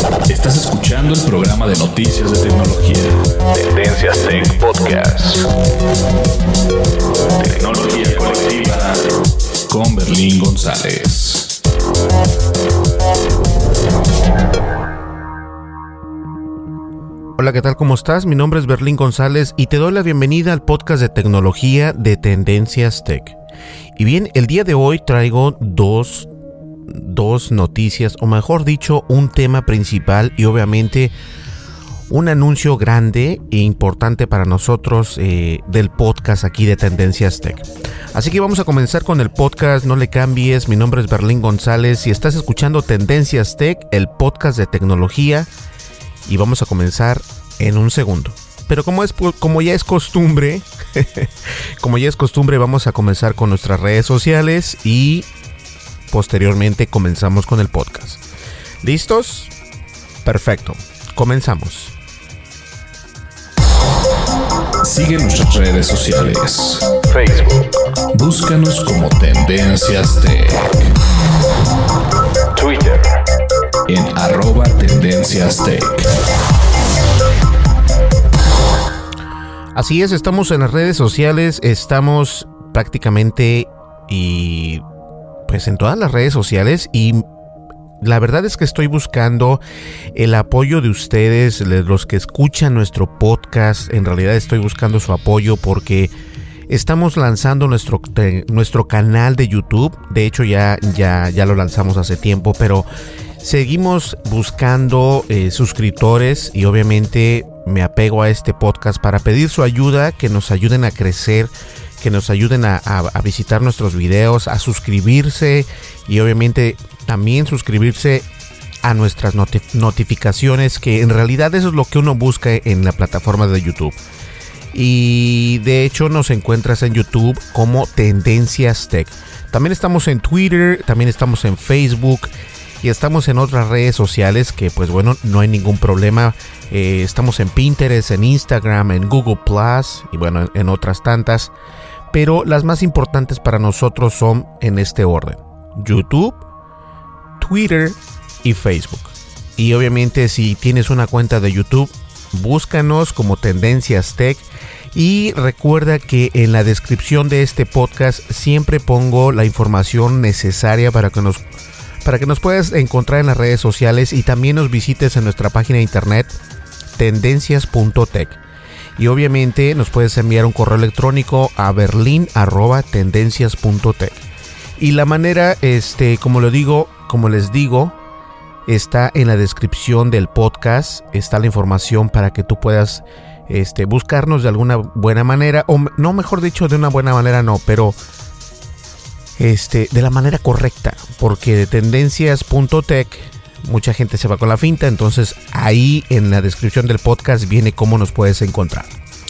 Estás escuchando el programa de noticias de tecnología. Tendencias Tech Podcast. Tecnología colectiva con Berlín González. Hola, ¿qué tal? ¿Cómo estás? Mi nombre es Berlín González y te doy la bienvenida al podcast de tecnología de Tendencias Tech. Y bien, el día de hoy traigo dos, dos noticias, o mejor dicho, un tema principal y obviamente un anuncio grande e importante para nosotros eh, del podcast aquí de Tendencias Tech. Así que vamos a comenzar con el podcast, no le cambies, mi nombre es Berlín González y estás escuchando Tendencias Tech, el podcast de tecnología y vamos a comenzar en un segundo. Pero como, es, como ya es costumbre, como ya es costumbre, vamos a comenzar con nuestras redes sociales y posteriormente comenzamos con el podcast. ¿Listos? Perfecto. Comenzamos. Sigue nuestras redes sociales. Facebook. Búscanos como Tendencias Tech. Twitter. En arroba Tendencias Tech. Así es, estamos en las redes sociales, estamos prácticamente y pues en todas las redes sociales y la verdad es que estoy buscando el apoyo de ustedes, de los que escuchan nuestro podcast. En realidad estoy buscando su apoyo porque estamos lanzando nuestro, nuestro canal de YouTube. De hecho ya, ya, ya lo lanzamos hace tiempo, pero seguimos buscando eh, suscriptores y obviamente me apego a este podcast para pedir su ayuda, que nos ayuden a crecer que nos ayuden a, visitar nuestros videos, a suscribirse y obviamente también suscribirse a nuestras notificaciones, que en realidad eso es lo que uno busca en la plataforma de YouTube. Y de hecho nos encuentras en YouTube como Tendencias Tech. También estamos en Twitter, también estamos en Facebook y estamos en otras redes sociales que pues bueno, no hay ningún problema. Eh, estamos en Pinterest, en Instagram, en Google Plus y bueno, en, en otras tantas. Pero las más importantes para nosotros son en este orden. YouTube, Twitter y Facebook. Y obviamente si tienes una cuenta de YouTube, búscanos como Tendencias Tech. Y recuerda que en la descripción de este podcast siempre pongo la información necesaria para que nos para que nos puedas encontrar en las redes sociales y también nos visites en nuestra página de internet tendencias.tech. Y obviamente nos puedes enviar un correo electrónico a berlin@tendencias.tech. Y la manera este, como lo digo, como les digo, está en la descripción del podcast, está la información para que tú puedas este, buscarnos de alguna buena manera, o no mejor dicho de una buena manera no, pero este, de la manera correcta, porque de tendencias.tech mucha gente se va con la finta, entonces ahí en la descripción del podcast viene cómo nos puedes encontrar.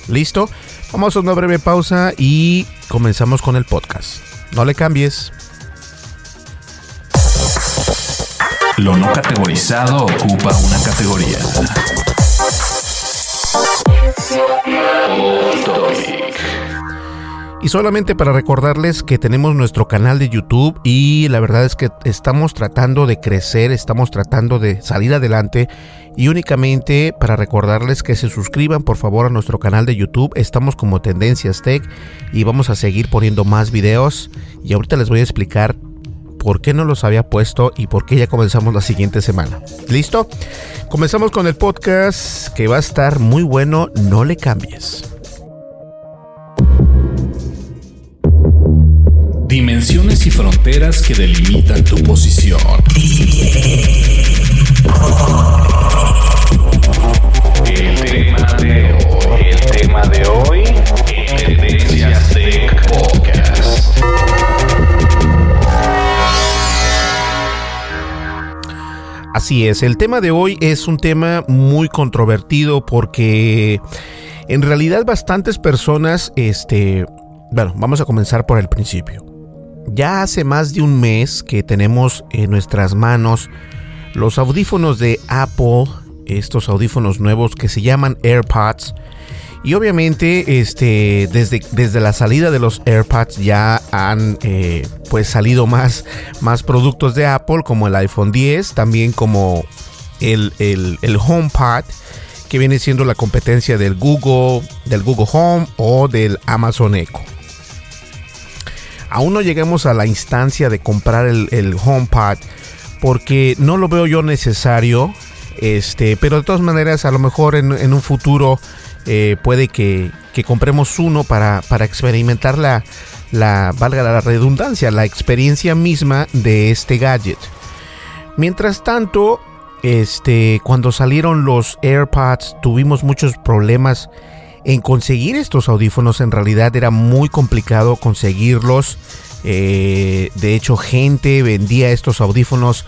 ¿Listo? Vamos a una breve pausa y comenzamos con el podcast. No le cambies. Lo no categorizado ocupa una categoría. Y solamente para recordarles que tenemos nuestro canal de YouTube y la verdad es que estamos tratando de crecer, estamos tratando de salir adelante y únicamente para recordarles que se suscriban por favor a nuestro canal de YouTube, estamos como Tendencias Tech y vamos a seguir poniendo más videos y ahorita les voy a explicar por qué no los había puesto y por qué ya comenzamos la siguiente semana. ¿Listo? Comenzamos con el podcast que va a estar muy bueno, no le cambies. Y fronteras que delimitan tu posición. El tema de hoy, el tema de hoy, Tendencias Tech Podcast. Así es, el tema de hoy es un tema muy controvertido porque en realidad bastantes personas, este, bueno, vamos a comenzar por el principio. Ya hace más de un mes que tenemos en nuestras manos los audífonos de Apple, estos audífonos nuevos que se llaman AirPods. Y obviamente, este, desde, desde la salida de los AirPods ya han eh, pues salido más, más productos de Apple, como el iPhone 10, también como el, el, el HomePod, que viene siendo la competencia del Google, del Google Home o del Amazon Echo. Aún no llegamos a la instancia de comprar el, el HomePod porque no lo veo yo necesario. Este, pero de todas maneras, a lo mejor en, en un futuro eh, puede que, que, compremos uno para, para experimentar la, la, valga la redundancia, la experiencia misma de este gadget. Mientras tanto, este, cuando salieron los AirPods, tuvimos muchos problemas en conseguir estos audífonos. En realidad era muy complicado conseguirlos. Eh, de hecho, gente vendía estos audífonos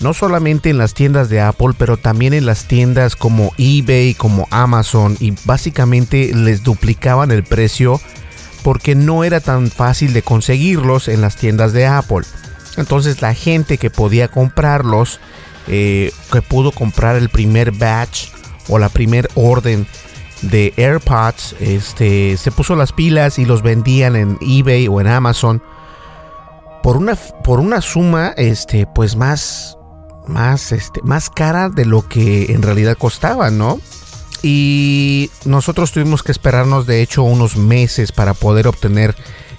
no solamente en las tiendas de Apple, pero también en las tiendas como eBay, como Amazon, y básicamente les duplicaban el precio porque no era tan fácil de conseguirlos en las tiendas de Apple. Entonces la gente que podía comprarlos, eh, que pudo comprar el primer batch o la primer orden de AirPods, este, se puso las pilas y los vendían en eBay o en Amazon por una, por una suma, este, pues más, más, este, más cara de lo que en realidad costaba, ¿no? Y nosotros tuvimos que esperarnos, de hecho, unos meses para poder obtener,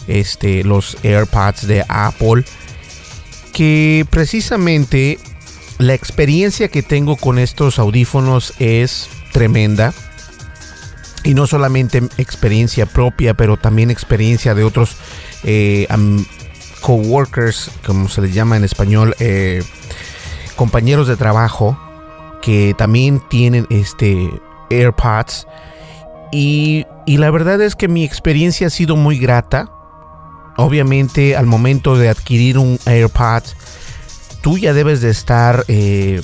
este, los AirPods de Apple, que precisamente la experiencia que tengo con estos audífonos es tremenda. Y no solamente experiencia propia, pero también experiencia de otros eh, coworkers, como se les llama en español, eh, compañeros de trabajo que también tienen este AirPods. Y, y, la verdad es que mi experiencia ha sido muy grata. Obviamente al momento de adquirir un AirPod, tú ya debes de estar eh,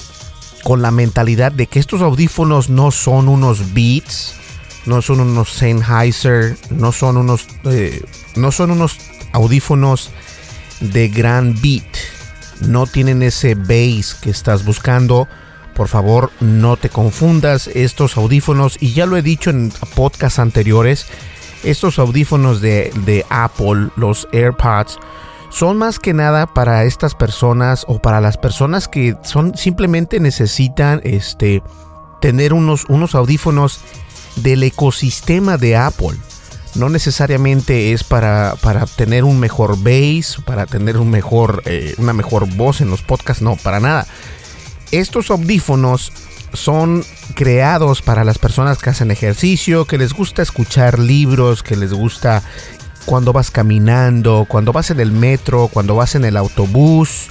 con la mentalidad de que estos audífonos no son unos Beats, no son unos Sennheiser, no son unos, eh, no son unos audífonos de gran beat. No tienen ese bass que estás buscando. Por favor, no te confundas estos audífonos. Y ya lo he dicho en podcasts anteriores. Estos audífonos de, de Apple, los AirPods, son más que nada para estas personas o para las personas que son simplemente necesitan este tener unos, unos audífonos del ecosistema de Apple no necesariamente es para, para tener un mejor bass, para tener un mejor, eh, una mejor voz en los podcasts, no, para nada. Estos audífonos son creados para las personas que hacen ejercicio, que les gusta escuchar libros, que les gusta cuando vas caminando, cuando vas en el metro, cuando vas en el autobús.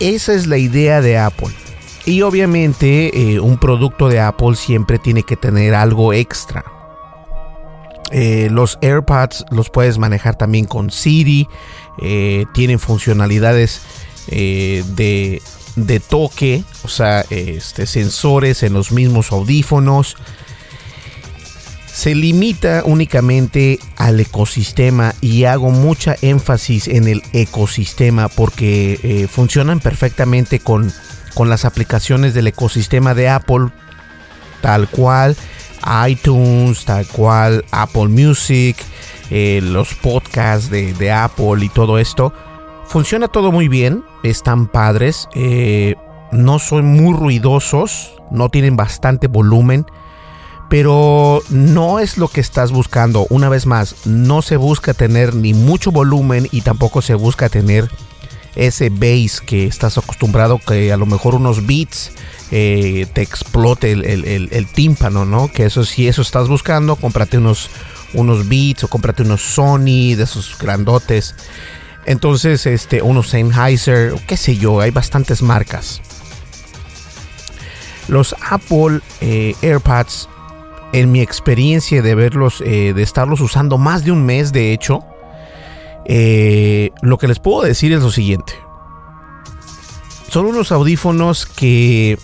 Esa es la idea de Apple. Y obviamente eh, un producto de Apple siempre tiene que tener algo extra Eh, los AirPods los puedes manejar también con Siri. Eh, tienen funcionalidades de, de, toque, o sea, este, sensores en los mismos audífonos. Se limita únicamente al ecosistema y hago mucha énfasis en el ecosistema porque funcionan perfectamente con, con las aplicaciones del ecosistema de Apple, tal cual iTunes, tal cual Apple Music, eh, los podcasts de, Apple y todo esto. Funciona todo muy bien, están padres, eh, no son muy ruidosos, no tienen bastante volumen, pero no es lo que estás buscando. Una vez más, no se busca tener ni mucho volumen y tampoco se busca tener ese bass que estás acostumbrado, que a lo mejor unos beats eh, te explote el, tímpano, ¿no? Que eso si eso estás buscando, cómprate unos, unos Beats o cómprate unos Sony de esos grandotes. Entonces, este, unos Sennheiser, qué sé yo, hay bastantes marcas. Los Apple eh, AirPods, en mi experiencia de verlos, eh, de estarlos usando más de un mes, de hecho, lo que les puedo decir es lo siguiente. Son unos audífonos que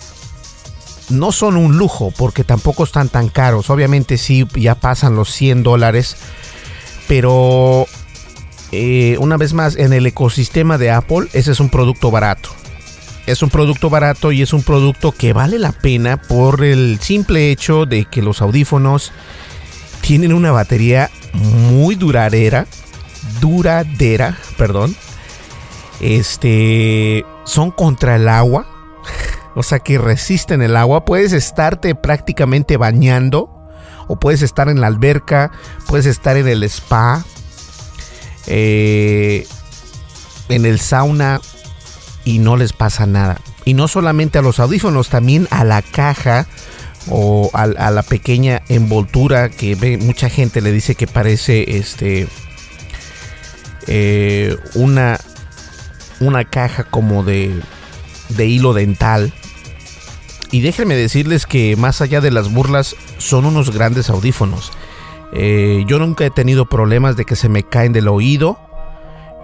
no son un lujo porque tampoco están tan caros. Obviamente sí, ya pasan los 100 dólares. Pero eh, una vez más, en el ecosistema de Apple, ese es un producto barato. Es un producto barato y es un producto que vale la pena por el simple hecho de que los audífonos tienen una batería muy duradera. Duradera, perdón. Este. Son contra el agua o sea que resisten el agua. Puedes estarte prácticamente bañando, o puedes estar en la alberca, puedes estar en el spa, eh, en el sauna, y no les pasa nada. Y no solamente a los audífonos, también a la caja o a, la pequeña envoltura que ve, mucha gente le dice que parece este eh, una una caja como de de hilo dental y déjenme decirles que más allá de las burlas, son unos grandes audífonos. Eh, yo nunca he tenido problemas de que se me caen del oído.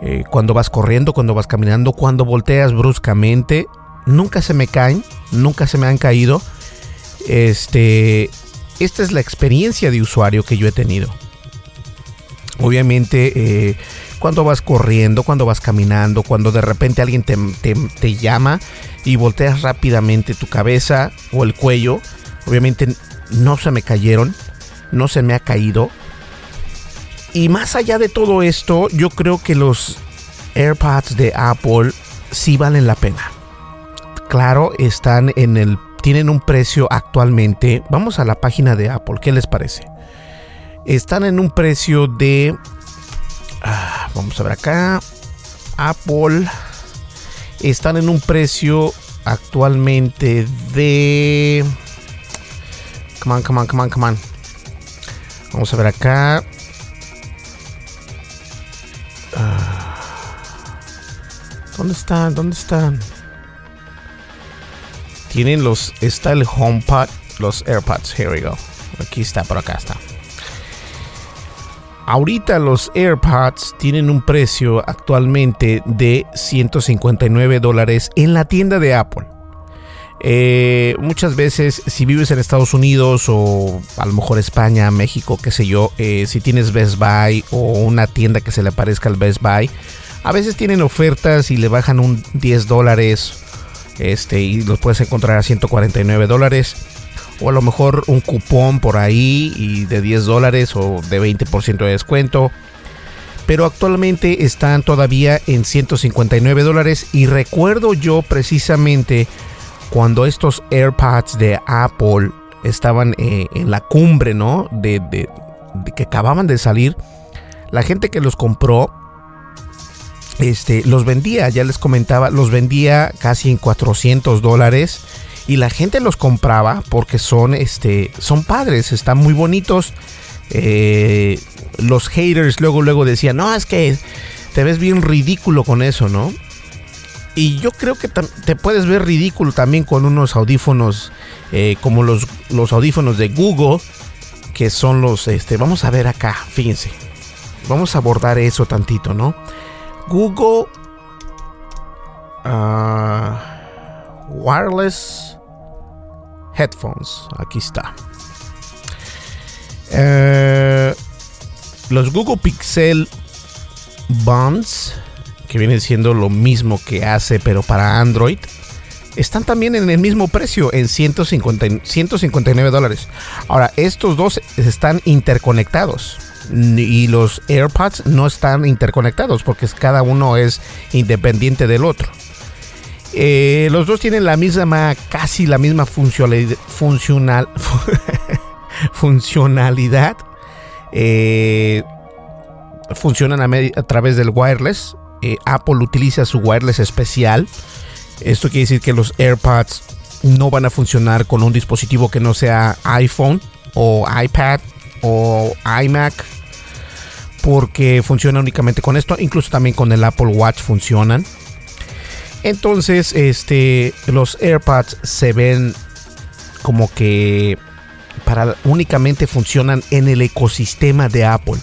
Eh, cuando vas corriendo, cuando vas caminando, cuando volteas bruscamente, nunca se me caen, nunca se me han caído. Este, esta es la experiencia de usuario que yo he tenido. Obviamente, cuando vas corriendo, cuando vas caminando, cuando de repente alguien te, llama y volteas rápidamente tu cabeza o el cuello, obviamente no se me cayeron, no se me ha caído. Y más allá de todo esto, yo creo que los AirPods de Apple sí valen la pena. Claro, están en el tienen un precio actualmente. Vamos a la página de Apple, ¿qué les parece? Están en un precio de Ah, vamos a ver acá. Apple están en un precio actualmente de. Come on, come on, come on, come on. Vamos a ver acá. Ah. ¿Dónde están? ¿Dónde están? Tienen los. Está el HomePod, los AirPods. Here we go. Aquí está, por acá está. Ahorita los AirPods tienen un precio actualmente de 159 dólares en la tienda de Apple. Eh, muchas veces si vives en Estados Unidos o a lo mejor España, México, qué sé yo, eh, si tienes Best Buy o una tienda que se le parezca al Best Buy, a veces tienen ofertas y le bajan un 10 dólares este, y los puedes encontrar a 149 dólares o a lo mejor un cupón por ahí y de 10 dólares o de 20% de descuento. Pero actualmente están todavía en 159 dólares y recuerdo yo precisamente cuando estos AirPods de Apple estaban eh, en la cumbre, ¿no? De, de, que acababan de salir, la gente que los compró, este, los vendía, ya les comentaba, los vendía casi en 400 dólares y la gente los compraba porque son, este, son padres, están muy bonitos. Eh, los haters luego, luego decían, no, es que te ves bien ridículo con eso, ¿no? Y yo creo que te puedes ver ridículo también con unos audífonos eh, como los, los audífonos de Google, que son los, este, vamos a ver acá, fíjense, vamos a abordar eso tantito, ¿no? Google ah, Wireless Headphones, aquí está. Eh, los Google Pixel Buds, que vienen siendo lo mismo que hace, pero para Android, están también en el mismo precio, en 150, 159 dólares. Ahora, estos dos están interconectados y los AirPods no están interconectados porque cada uno es independiente del otro. Eh, los dos tienen la misma, casi la misma funcionalidad, funcional, funcionalidad. Eh, funcionan a, través del wireless. Eh, Apple utiliza su wireless especial esto quiere decir que los AirPods no van a funcionar con un dispositivo que no sea iPhone o iPad o iMac porque funciona únicamente con esto, incluso también con el Apple Watch funcionan. Entonces, este los AirPods se ven como que para únicamente funcionan en el ecosistema de Apple.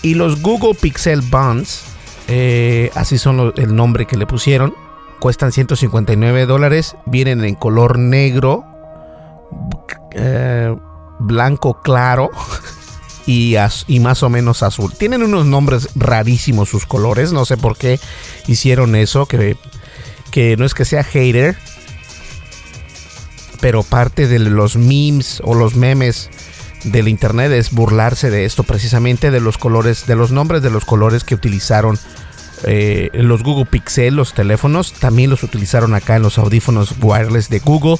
Y los Google Pixel Buds, eh, así son el nombre que le pusieron, cuestan 159 dólares, vienen en color negro, eh, blanco claro y, y, más o menos azul. Tienen unos nombres rarísimos sus colores, no sé por qué hicieron eso, que, que no es que sea hater, pero parte de los memes o los memes del internet es burlarse de esto precisamente de los colores de los nombres de los colores que utilizaron eh, los Google Pixel, los teléfonos, también los utilizaron acá en los audífonos wireless de Google.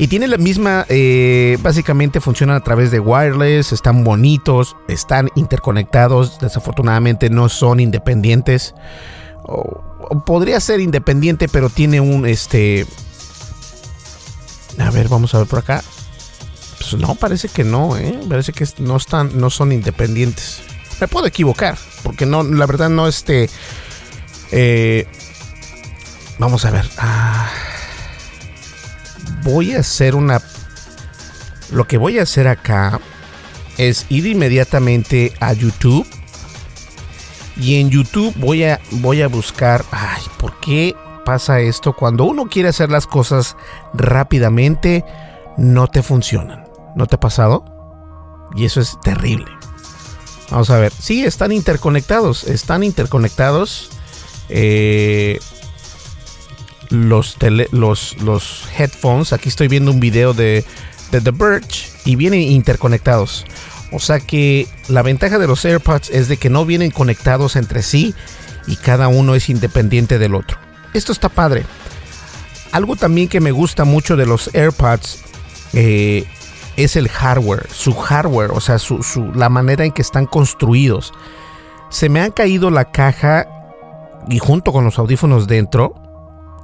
Y tiene la misma, eh, básicamente funcionan a través de wireless, están bonitos, están interconectados, desafortunadamente no son independientes. Podría ser independiente, pero tiene un, este... A ver, vamos a ver por acá. Pues no, parece que no, ¿eh? Parece que no, están, no son independientes. Me puedo equivocar, porque no, la verdad no este... Eh, vamos a ver. Ah, voy a hacer una... Lo que voy a hacer acá es ir inmediatamente a YouTube. Y en YouTube voy a, voy a buscar... Ay, ¿por qué pasa esto? Cuando uno quiere hacer las cosas rápidamente, no te funcionan. ¿No te ha pasado? Y eso es terrible. Vamos a ver. Sí, están interconectados. Están interconectados. Eh, los, los, los headphones. Aquí estoy viendo un video de, de The Birch. Y vienen interconectados. O sea que la ventaja de los AirPods es de que no vienen conectados entre sí. Y cada uno es independiente del otro. Esto está padre. Algo también que me gusta mucho de los AirPods eh, es el hardware, su hardware, o sea, la manera en que están construidos. Se me ha caído la caja y junto con los audífonos dentro.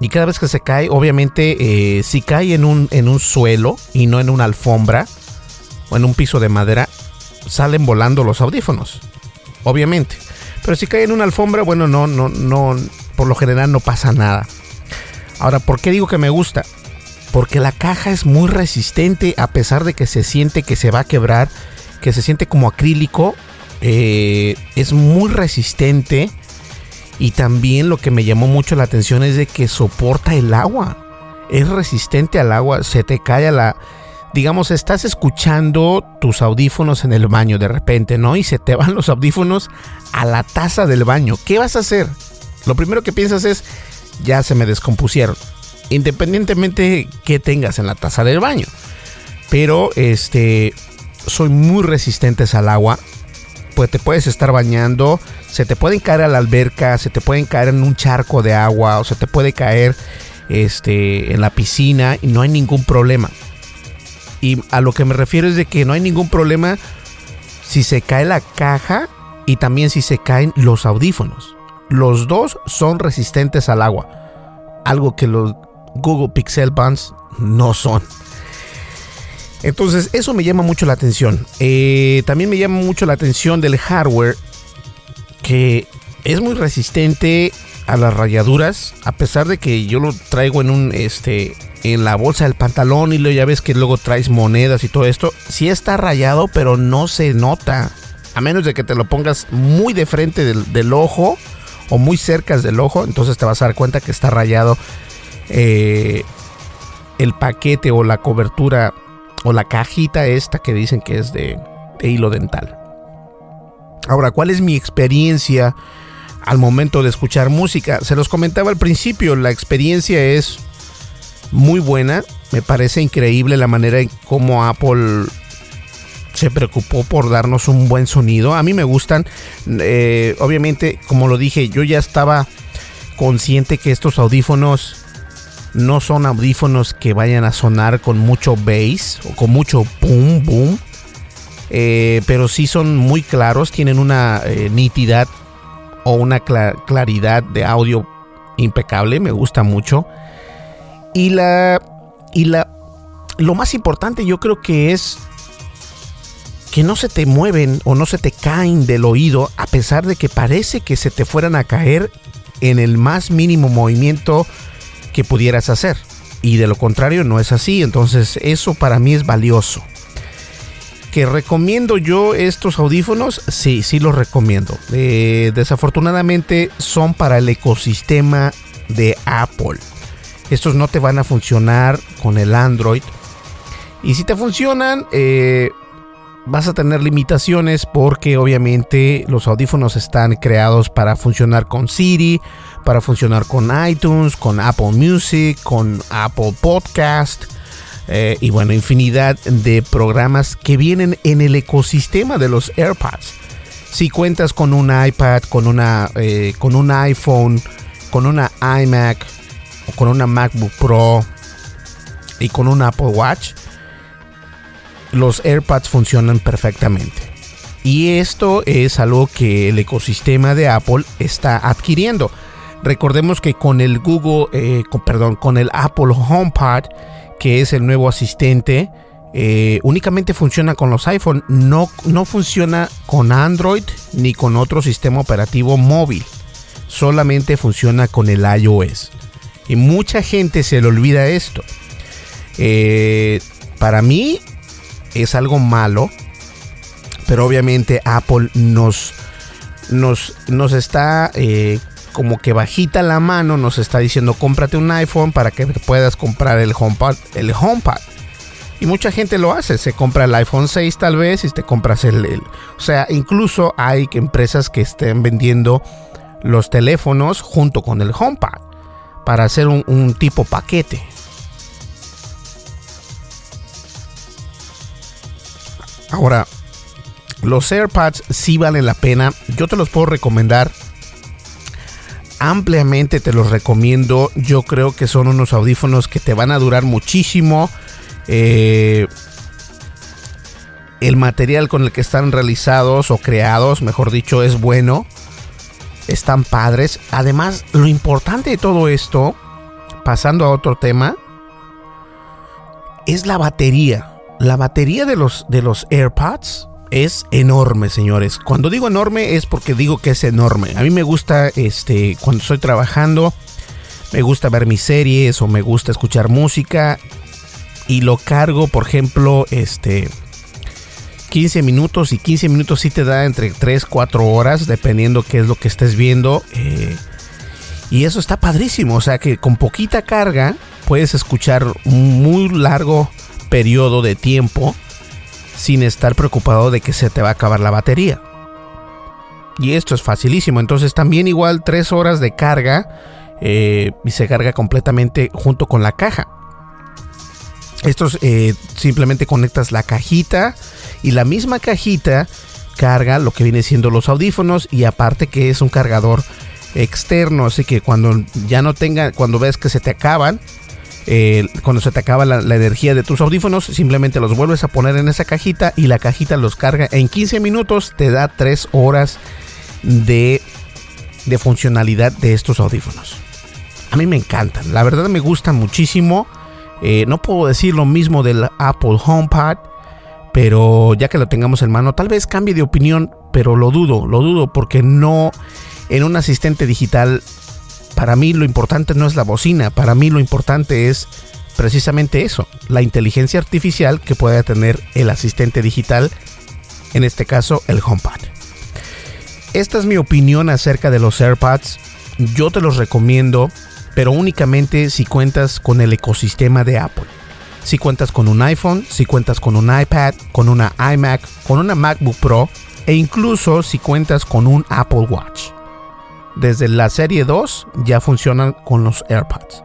Y cada vez que se cae, obviamente, eh, si cae en un, en un suelo y no en una alfombra o en un piso de madera, salen volando los audífonos. Obviamente. Pero si cae en una alfombra, bueno, no, no, no, por lo general no pasa nada. Ahora, ¿por qué digo que me gusta? porque la caja es muy resistente a pesar de que se siente que se va a quebrar, que se siente como acrílico, eh, es muy resistente y también lo que me llamó mucho la atención es de que soporta el agua, es resistente al agua, se te cae a la... Digamos, estás escuchando tus audífonos en el baño de repente, ¿no? Y se te van los audífonos a la taza del baño. ¿Qué vas a hacer? Lo primero que piensas es, ya se me descompusieron independientemente que tengas en la taza del baño. Pero este soy muy resistentes al agua. Pues te puedes estar bañando, se te pueden caer a la alberca, se te pueden caer en un charco de agua o se te puede caer este en la piscina y no hay ningún problema. Y a lo que me refiero es de que no hay ningún problema si se cae la caja y también si se caen los audífonos. Los dos son resistentes al agua. Algo que los Google Pixel Buds no son. Entonces, eso me llama mucho la atención. Eh, también me llama mucho la atención del hardware, que es muy resistente a las rayaduras, a pesar de que yo lo traigo en un, este, en la bolsa del pantalón y luego ya ves que luego traes monedas y todo esto, sí está rayado, pero no se nota. A menos de que te lo pongas muy de frente del, ojo o muy cerca del ojo, entonces te vas a dar cuenta que está rayado eh, el paquete o la cobertura o la cajita esta que dicen que es de, de hilo dental. Ahora, ¿cuál es mi experiencia al momento de escuchar música? Se los comentaba al principio, la experiencia es muy buena. Me parece increíble la manera en cómo Apple se preocupó por darnos un buen sonido. A mí me gustan. Eh, obviamente, como lo dije, yo ya estaba consciente que estos audífonos no son audífonos que vayan a sonar con mucho bass o con mucho boom, boom. Eh, pero sí son muy claros, tienen una eh, nitidad o una claridad de audio impecable, me gusta mucho. Y la. Y la. Lo más importante yo creo que es que no se te mueven o no se te caen del oído a pesar de que parece que se te fueran a caer en el más mínimo movimiento que pudieras hacer. Y de lo contrario no es así, entonces eso para mí es valioso. ¿Que recomiendo yo estos audífonos? Sí, sí los recomiendo. Eh, desafortunadamente son para el ecosistema de Apple. Estos no te van a funcionar con el Android. Y si te funcionan, eh, vas a tener limitaciones porque obviamente los audífonos están creados para funcionar con Siri, para funcionar con iTunes, con Apple Music, con Apple Podcast. Eh, y bueno, infinidad de programas que vienen en el ecosistema de los AirPods. Si cuentas con un iPad, con, una, eh, con un iPhone, con una iMac, con una MacBook Pro y con un Apple Watch, los AirPods funcionan perfectamente. Y esto es algo que el ecosistema de Apple está adquiriendo. Recordemos que con el Google, eh, perdón, con el Apple HomePod, que es el nuevo asistente, eh, únicamente funciona con los iPhone, no, no funciona con Android ni con otro sistema operativo móvil. Solamente funciona con el iOS. Y mucha gente se le olvida esto. Eh, para mí es algo malo, pero obviamente Apple nos, nos, nos está eh, como que bajita la mano, nos está diciendo cómprate un iPhone para que puedas comprar el HomePod. El. Y mucha gente lo hace, se compra el iPhone 6 tal vez y te compras el, el, O sea, incluso hay empresas que estén vendiendo los teléfonos junto con el HomePod para hacer un, tipo paquete. Ahora, los AirPods sí valen la pena. Yo te los puedo recomendar. Ampliamente te los recomiendo. Yo creo que son unos audífonos que te van a durar muchísimo. Eh, el material con el que están realizados o creados, mejor dicho, es bueno están padres. Además, lo importante de todo esto, pasando a otro tema, es la batería. La batería de los, de los AirPods es enorme, señores. Cuando digo enorme es porque digo que es enorme. A mí me gusta, este, cuando estoy trabajando, me gusta ver mis series o me gusta escuchar música y lo cargo, por ejemplo, este, 15 minutos y 15 minutos sí te da entre 3, 4 horas, dependiendo qué es lo que estés viendo. Eh, y eso está padrísimo, o sea que con poquita carga puedes escuchar un muy largo periodo de tiempo sin estar preocupado de que se te va a acabar la batería. Y esto es facilísimo, entonces también igual 3 horas de carga eh, y se carga completamente junto con la caja. Estos eh, simplemente conectas la cajita y la misma cajita carga lo que viene siendo los audífonos y aparte que es un cargador externo, así que cuando ya no tenga, cuando ves que se te acaban, eh, cuando se te acaba la, energía de tus audífonos, simplemente los vuelves a poner en esa cajita y la cajita los carga en 15 minutos, te da 3 horas de, de funcionalidad de estos audífonos. A mí me encantan, la verdad me gustan muchísimo. Eh, no puedo decir lo mismo del Apple HomePod pero ya que lo tengamos en mano, tal vez cambie de opinión, pero lo dudo, lo dudo porque no en un asistente digital, para mí lo importante no es la bocina, para mí lo importante es precisamente eso, la inteligencia artificial que pueda tener el asistente digital, en este caso el HomePod. Esta es mi opinión acerca de los AirPods. Yo te los recomiendo, pero únicamente si cuentas con el ecosistema de Apple. Si cuentas con un iPhone, si cuentas con un iPad, con una iMac, con una MacBook Pro e incluso si cuentas con un Apple Watch. Desde la serie 2 ya funcionan con los AirPods.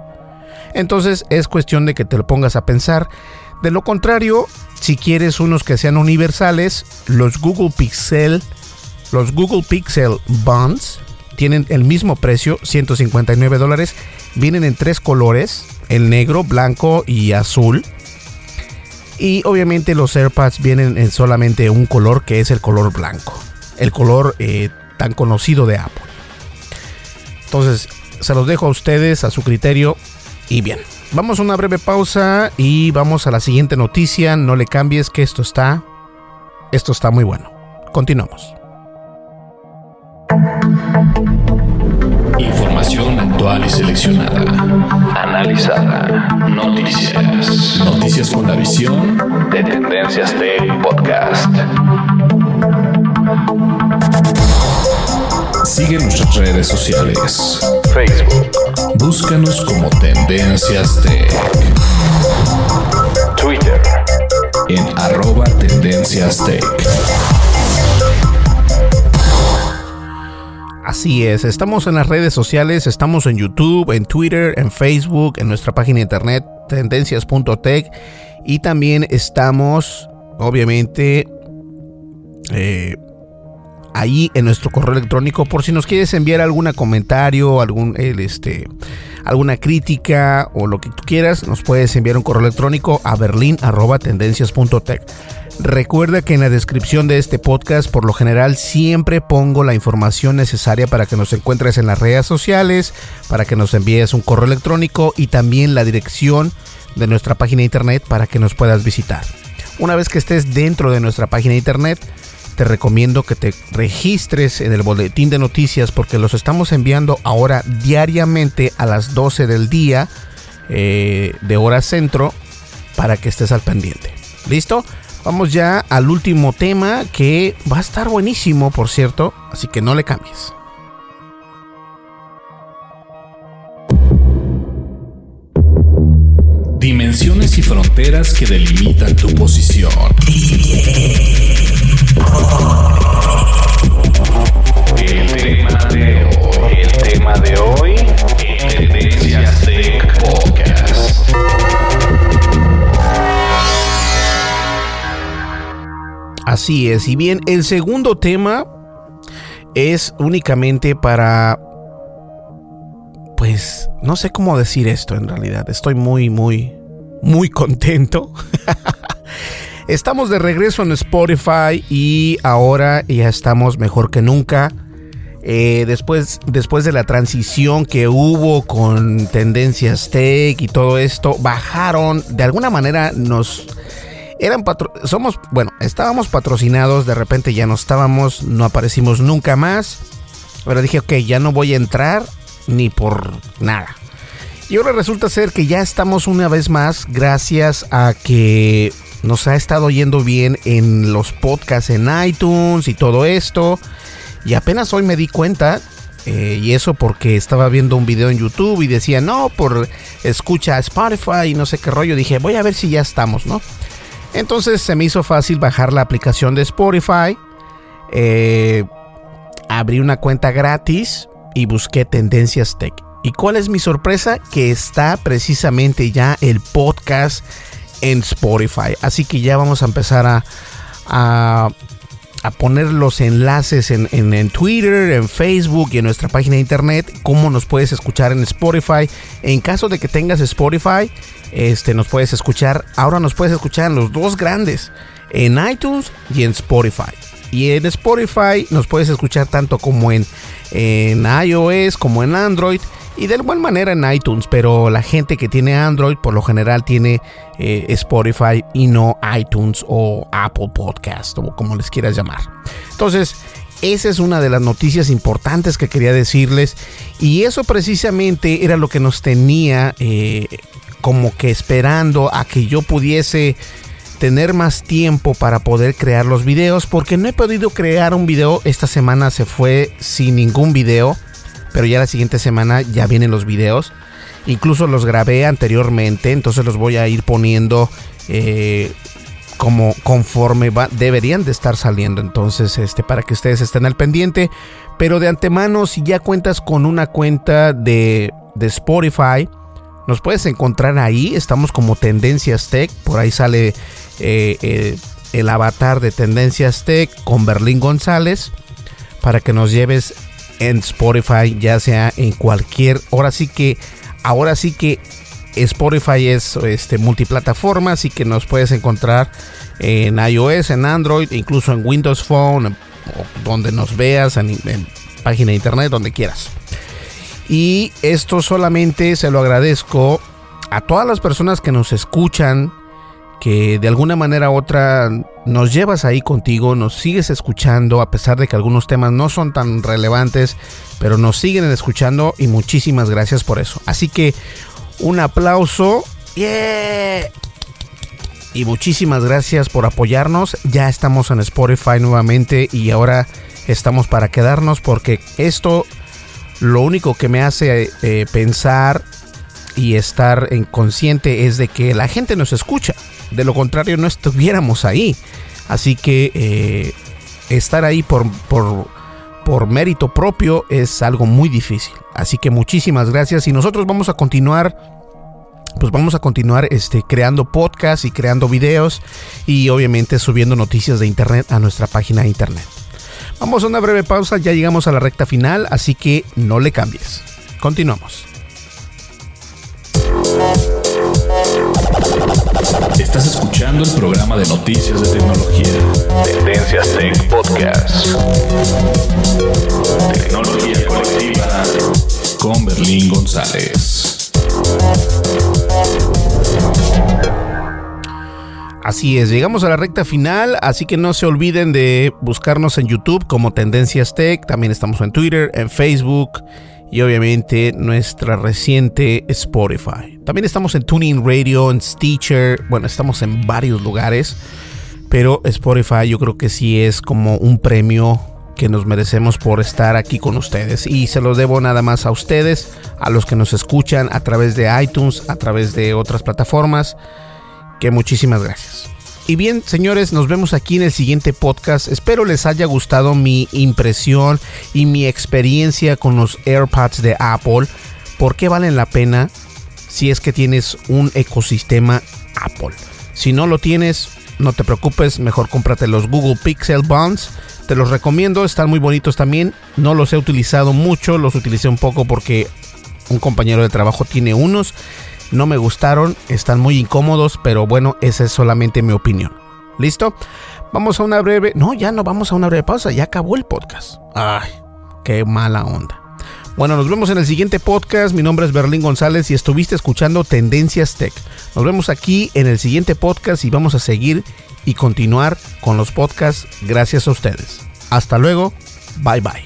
Entonces es cuestión de que te lo pongas a pensar. De lo contrario, si quieres unos que sean universales, los Google Pixel, los Google Pixel Buds tienen el mismo precio, 159 dólares. Vienen en tres colores, el negro, blanco y azul. Y obviamente los AirPods vienen en solamente un color que es el color blanco. El color eh, tan conocido de Apple. Entonces, se los dejo a ustedes a su criterio. Y bien, vamos a una breve pausa y vamos a la siguiente noticia. No le cambies que esto está. Esto está muy bueno. Continuamos. Información actual y seleccionada. Analizada. Noticias. Noticias con la visión de Tendencias Tech Podcast. Sigue nuestras redes sociales. Facebook. Búscanos como Tendencias Tech. Twitter. En arroba Tendencias Tech. Así es, estamos en las redes sociales, estamos en YouTube, en Twitter, en Facebook, en nuestra página de internet tendencias.tech y también estamos, obviamente, eh, ahí en nuestro correo electrónico por si nos quieres enviar algún comentario, algún, este, alguna crítica o lo que tú quieras, nos puedes enviar un correo electrónico a berlin.tendencias.tech. Recuerda que en la descripción de este podcast por lo general siempre pongo la información necesaria para que nos encuentres en las redes sociales, para que nos envíes un correo electrónico y también la dirección de nuestra página de internet para que nos puedas visitar. Una vez que estés dentro de nuestra página de internet, te recomiendo que te registres en el boletín de noticias porque los estamos enviando ahora diariamente a las 12 del día eh, de hora centro para que estés al pendiente. ¿Listo? Vamos ya al último tema que va a estar buenísimo, por cierto, así que no le cambies. Dimensiones y fronteras que delimitan tu posición. El tema de hoy, el tema de hoy, Así es, y bien, el segundo tema es únicamente para... Pues no sé cómo decir esto en realidad. Estoy muy, muy, muy contento. estamos de regreso en Spotify y ahora ya estamos mejor que nunca. Eh, después, después de la transición que hubo con tendencias tech y todo esto, bajaron, de alguna manera nos eran patro somos, bueno, estábamos patrocinados, de repente ya no estábamos, no aparecimos nunca más. Pero dije, ok, ya no voy a entrar ni por nada. Y ahora resulta ser que ya estamos una vez más gracias a que nos ha estado yendo bien en los podcasts en iTunes y todo esto. Y apenas hoy me di cuenta, eh, y eso porque estaba viendo un video en YouTube y decía, no, por escucha Spotify y no sé qué rollo. Dije, voy a ver si ya estamos, ¿no? Entonces se me hizo fácil bajar la aplicación de Spotify. Eh, abrí una cuenta gratis y busqué Tendencias Tech. ¿Y cuál es mi sorpresa? Que está precisamente ya el podcast en Spotify. Así que ya vamos a empezar a, a, poner los enlaces en, en, Twitter, en Facebook y en nuestra página de internet. Cómo nos puedes escuchar en Spotify. En caso de que tengas Spotify, este, nos puedes escuchar. Ahora nos puedes escuchar en los dos grandes. En iTunes y en Spotify. Y en Spotify nos puedes escuchar tanto como en, en iOS como en Android y de igual manera en iTunes, pero la gente que tiene Android por lo general tiene eh, Spotify y no iTunes o Apple Podcast o como les quieras llamar. Entonces, esa es una de las noticias importantes que quería decirles y eso precisamente era lo que nos tenía eh, como que esperando a que yo pudiese tener más tiempo para poder crear los videos porque no he podido crear un video esta semana se fue sin ningún video pero ya la siguiente semana ya vienen los videos incluso los grabé anteriormente entonces los voy a ir poniendo eh, como conforme va, deberían de estar saliendo. Entonces, este, para que ustedes estén al pendiente. Pero de antemano, si ya cuentas con una cuenta de, de Spotify, nos puedes encontrar ahí. Estamos como Tendencias Tech. Por ahí sale eh, eh, el avatar de Tendencias Tech con Berlín González. Para que nos lleves en Spotify, ya sea en cualquier. Ahora sí que. Ahora sí que Spotify es este, multiplataforma, así que nos puedes encontrar en iOS, en Android, incluso en Windows Phone, donde nos veas, en, página de internet, donde quieras. Y esto solamente se lo agradezco a todas las personas que nos escuchan, que de alguna manera u otra nos llevas ahí contigo, nos sigues escuchando, a pesar de que algunos temas no son tan relevantes, pero nos siguen escuchando y muchísimas gracias por eso. Así que un aplauso. Y muchísimas gracias por apoyarnos. Ya estamos en Spotify nuevamente y ahora estamos para quedarnos porque esto lo único que me hace eh, pensar y estar en consciente es de que la gente nos escucha. De lo contrario no estuviéramos ahí. Así que eh, estar ahí por, por, por mérito propio es algo muy difícil. Así que muchísimas gracias y nosotros vamos a continuar pues vamos a continuar este, creando podcasts y creando videos y obviamente subiendo noticias de internet a nuestra página de internet. Vamos a una breve pausa, ya llegamos a la recta final, así que no le cambies. Continuamos. Estás escuchando el programa de noticias de tecnología. Tendencias Tech Podcast. Tecnología colectiva con Berlín González. Así es, llegamos a la recta final, así que no se olviden de buscarnos en YouTube como Tendencias Tech, también estamos en Twitter, en Facebook y obviamente nuestra reciente Spotify. También estamos en Tuning Radio, en Stitcher, bueno, estamos en varios lugares, pero Spotify yo creo que sí es como un premio que nos merecemos por estar aquí con ustedes y se los debo nada más a ustedes, a los que nos escuchan a través de iTunes, a través de otras plataformas, que muchísimas gracias. Y bien, señores, nos vemos aquí en el siguiente podcast. Espero les haya gustado mi impresión y mi experiencia con los AirPods de Apple. ¿Por qué valen la pena si es que tienes un ecosistema Apple? Si no lo tienes, no te preocupes, mejor cómprate los Google Pixel Buds. Te los recomiendo, están muy bonitos también. No los he utilizado mucho, los utilicé un poco porque un compañero de trabajo tiene unos no me gustaron, están muy incómodos, pero bueno, esa es solamente mi opinión. ¿Listo? Vamos a una breve... No, ya no vamos a una breve pausa, ya acabó el podcast. Ay, qué mala onda. Bueno, nos vemos en el siguiente podcast. Mi nombre es Berlín González y estuviste escuchando Tendencias Tech. Nos vemos aquí en el siguiente podcast y vamos a seguir y continuar con los podcasts gracias a ustedes. Hasta luego. Bye bye.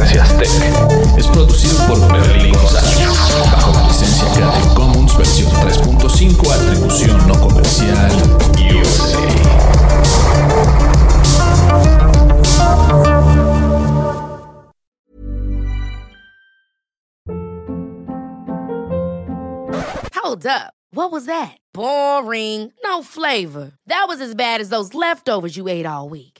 Tendencias Tech es producido por Berlín González bajo la licencia Creative Commons versión 3.5 atribución no comercial USA. Hold up. What was that? Boring. No flavor. That was as bad as those leftovers you ate all week.